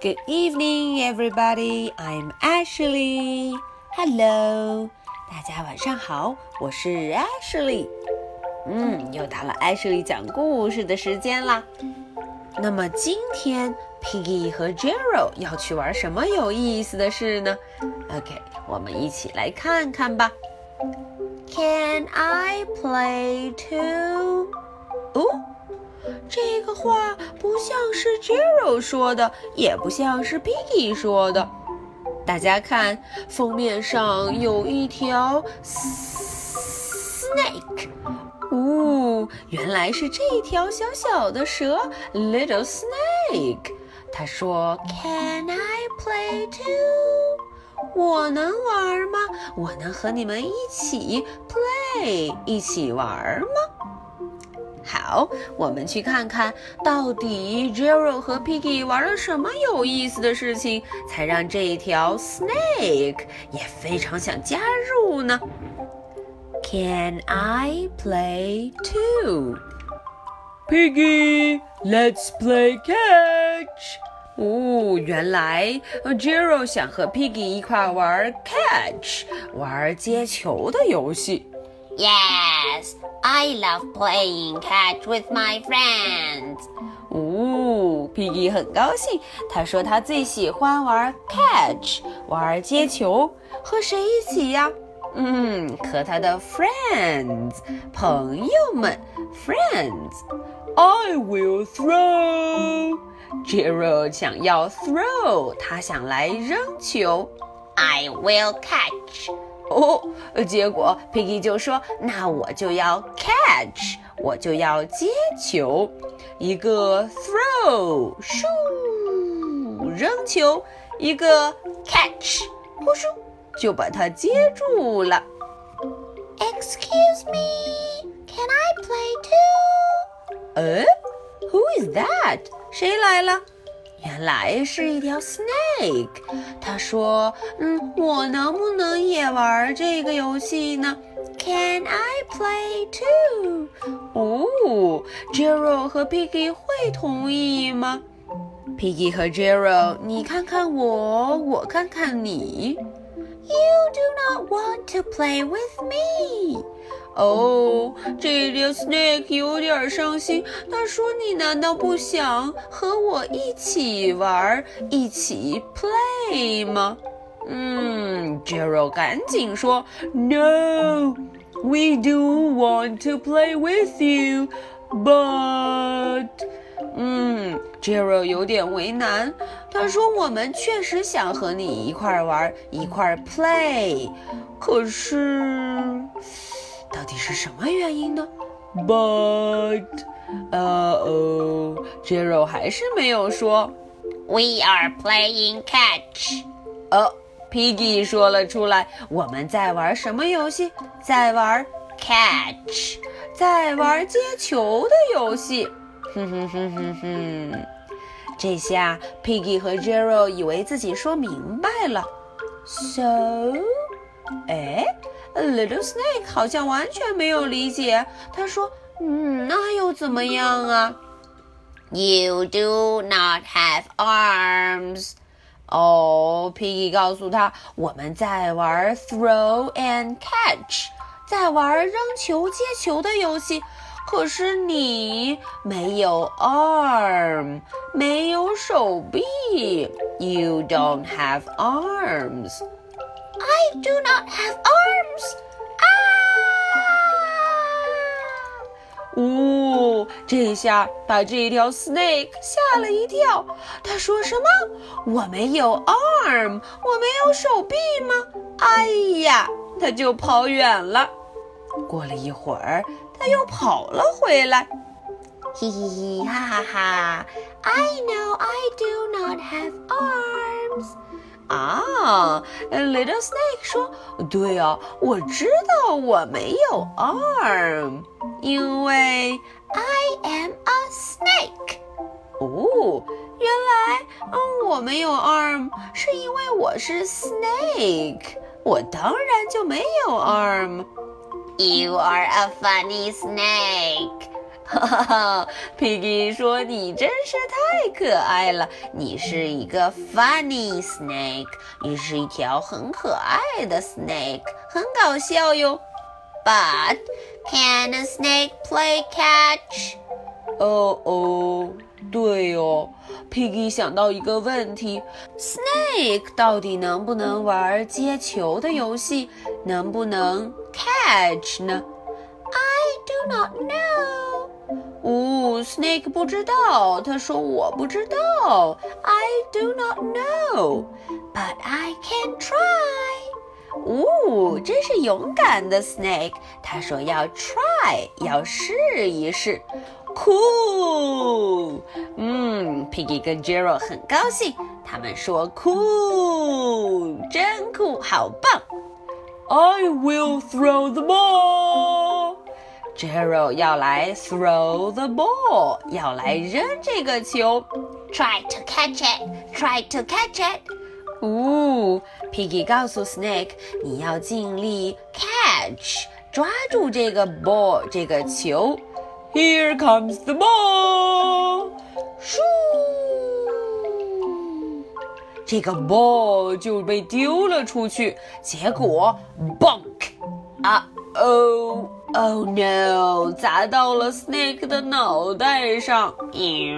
Good evening, everybody. I'm Ashley. Hello，大家晚上好，我是 Ashley。嗯，又到了 Ashley 讲故事的时间啦。那么今天 Piggy 和 Jero 要去玩什么有意思的事呢？OK，我们一起来看看吧。Can I play too？哦。 这个话不像是 Jero 说的，也不像是 Piggy 说的。大家看，封面上有一条 snake，哦，原来是这条小小的蛇，little snake。他说：“Can I play too？” 我能玩吗？我能和你们一起 play，一起玩吗？好，我们去看看到底 Jero 和 Piggy 玩了什么有意思的事情，才让这一条 Snake 也非常想加入呢？Can I play too? Piggy, let's play catch. 哦，原来 Jero 想和 Piggy 一块玩 catch，玩接球的游戏。Yes, I love playing catch with my friends. 哦，Piggy 很高兴。他说他最喜欢玩 catch，玩接球。和谁一起呀？嗯，和他的 friends，朋友们，friends。I will throw. Jero 想要 throw，他想来扔球。I will catch. 哦，结果 Piggy 就说：“那我就要 catch，我就要接球，一个 throw，咻，扔球，一个 catch，呼咻，就把它接住了。” Excuse me, can I play too? 呃，Who is that？谁来了？原来是一条 snake。他说：“嗯，我能不能也玩这个游戏呢？Can I play too？” 哦，Jero 和 Piggy 会同意吗？Piggy 和 Jero，你看看我，我看看你。You do not want to play with me. 哦，这条 snake 有点伤心。他说：“你难道不想和我一起玩，一起 play 吗？”嗯，Jero 赶紧说：“No, we do want to play with you, but…… 嗯，Jero 有点为难。他说：“我们确实想和你一块玩，一块 play，可是……”到底是什么原因呢？But，呃哦，Jero 还是没有说。We are playing catch。哦，Piggy 说了出来。我们在玩什么游戏？在玩 catch，在玩接球的游戏。哼哼哼哼哼。这下 Piggy 和 Jero 以为自己说明白了。So，哎。Little Snake 好像完全没有理解。他说：“嗯，那又怎么样啊？”You do not have arms。哦，Piggy 告诉他：“我们在玩 Throw and Catch，在玩扔球接球的游戏。可是你没有 arm，没有手臂。You don't have arms。” I do not have arms. 啊！呜，这一下把这条 snake 吓了一跳。他说什么？我没有 arm，我没有手臂吗？哎呀，他就跑远了。过了一会儿，他又跑了回来。嘿嘿嘿，哈哈哈！I know I do not have arms. 啊，Little Snake 说：“对啊，我知道我没有 arm，因为 I am a snake。”哦，原来，嗯，我没有 arm 是因为我是 snake，我当然就没有 arm。You are a funny snake。 哈哈哈，Piggy 说：“你真是太可爱了，你是一个 funny snake，你是一条很可爱的 snake，很搞笑哟。” But can a snake play catch？哦哦，对哦，Piggy 想到一个问题：Snake 到底能不能玩接球的游戏？能不能 catch 呢？I do not know. 哦，Snake 不知道。他说：“我不知道。”I do not know, but I can try. 哦，真是勇敢的 Snake。他说要 try，要试一试。Cool。嗯，Piggy 跟 Jero 很高兴。他们说 Cool，真酷，好棒。I will throw the ball. Gerald 要来 throw the ball，要来扔这个球。Try to catch it, try to catch it。哦，Piggy 告诉 Snake，你要尽力 catch，抓住这个 ball 这个球。Here comes the ball，咻，这个 ball 就被丢了出去，结果 bunk，啊哦。 Oh no！砸到了 Snake 的脑袋上，嗯，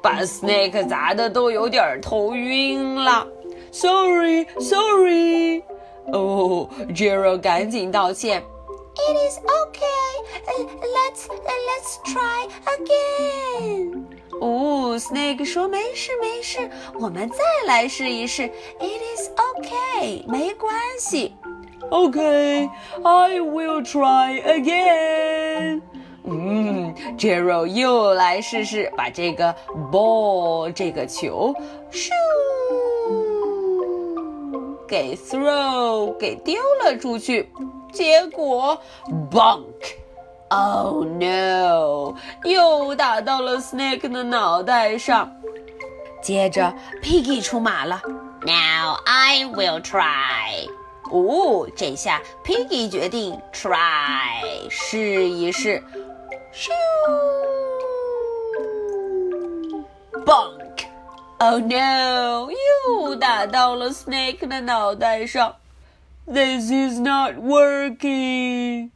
把 Snake 砸的都有点头晕了。Sorry，Sorry！哦，Jero 赶紧道歉。It is okay. Let's let's try again. 哦，Snake 说没事没事，我们再来试一试。It is okay，没关系。Okay, I will try again. 嗯，Jero 又来试试把这个 ball 这个球咻给 throw 给丢了出去，结果 bunk，oh no，又打到了 Snake 的脑袋上。接着 Piggy 出马了，Now I will try. 哦，这下 Piggy 决定 try 试一试，咻，bunk，oh no，又打到了 Snake 的脑袋上。This is not working。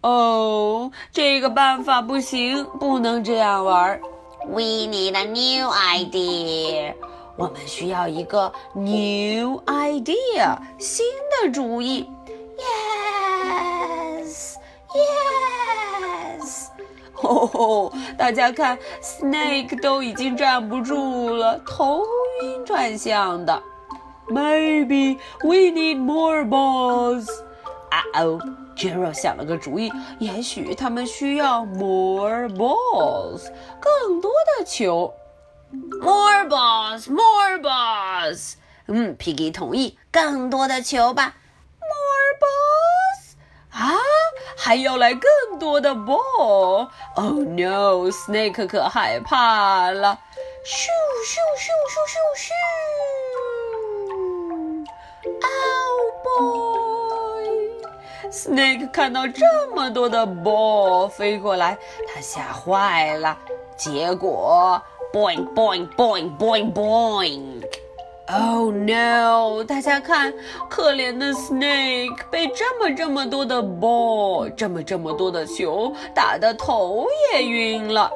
哦，这个办法不行，不能这样玩。We need a new idea. 我们需要一个 new idea，新的主意。Yes，Yes。吼吼，大家看，Snake 都已经站不住了，头晕转向的。Maybe we need more balls。啊哦，Jero 想了个主意，也许他们需要 more balls，更多的球。More balls, more balls。嗯，Piggy 同意，更多的球吧。More balls 啊，还要来更多的 ball。Oh no，Snake 可害怕了。咻咻咻咻咻咻。Oh boy！Snake 看到这么多的 ball 飞过来，他吓坏了。结果。Boing, boing, boing, boing, boing! Oh no！大家看，可怜的 Snake 被这么这么多的 ball，这么这么多的球打得头也晕了。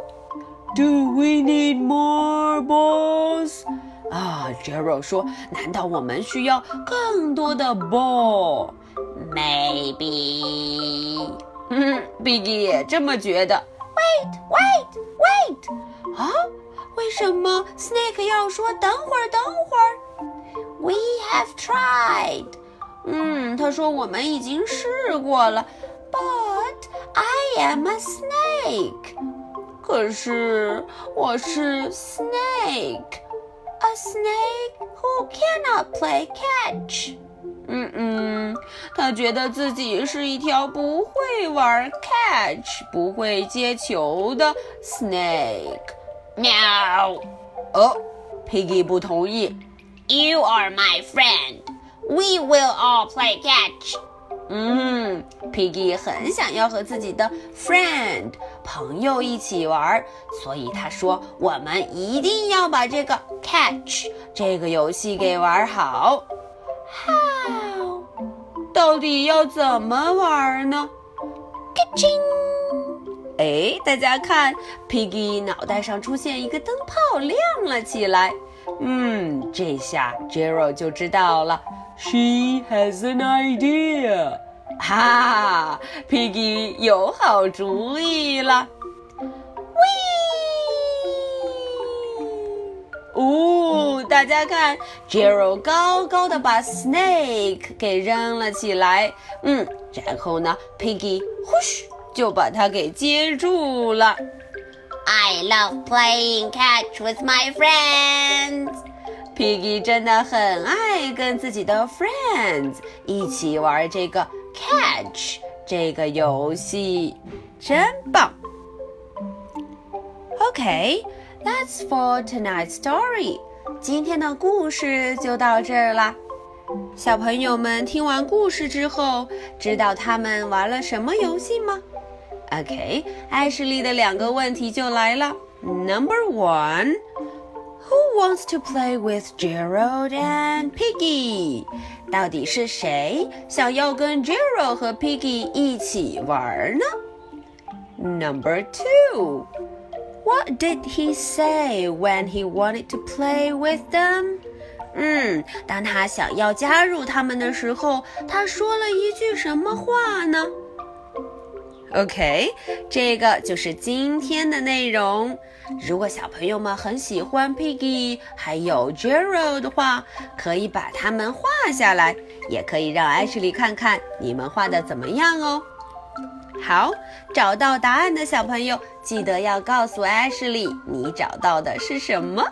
Do we need more balls？啊，Jero 说，难道我们需要更多的 ball？Maybe。嗯，Biggie 也这么觉得。Wait, wait, wait！啊？ 为什么 Snake 要说等会儿，等会儿？We have tried。嗯，他说我们已经试过了。But I am a snake。可是我是 Snake，a snake who cannot play catch。嗯嗯，他觉得自己是一条不会玩 catch、不会接球的 snake。 No！哦，Piggy 不同意。You are my friend. We will all play catch. 嗯，Piggy 很想要和自己的 friend 朋友一起玩，所以他说：“我们一定要把这个 catch 这个游戏给玩好。” How？到底要怎么玩呢？Catching！哎，大家看，Piggy 脑袋上出现一个灯泡，亮了起来。嗯，这下 Jero 就知道了。She has an idea. 哈，Piggy 有好主意了。喂哦，大家看，Jero 高高的把 Snake 给扔了起来。嗯，然后呢，Piggy 呼咻就把它给接住了。I love playing catch with my friends. Piggy 真的很爱跟自己的 friends 一起玩这个 catch 这个游戏，真棒。Okay, that's for tonight's story. 今天的故事就到这儿啦。小朋友们听完故事之后，知道他们玩了什么游戏吗 ？OK，艾什莉的两个问题就来了。Number one。Who wants to play with Gerald and Piggy？到底是谁想要跟 Gerald 和 Piggy 一起玩呢？Number two. What did he say when he wanted to play with them? 嗯，当他想要加入他们的时候，他说了一句什么话呢 ？OK，这个就是今天的内容。如果小朋友们很喜欢 Piggy 还有 Gerald 的话，可以把它们画下来，也可以让 Ashley 看看你们画的怎么样哦。好，找到答案的小朋友记得要告诉 Ashley 你找到的是什么。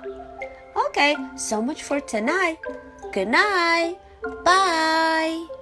OK，so much for tonight. Good night. Bye.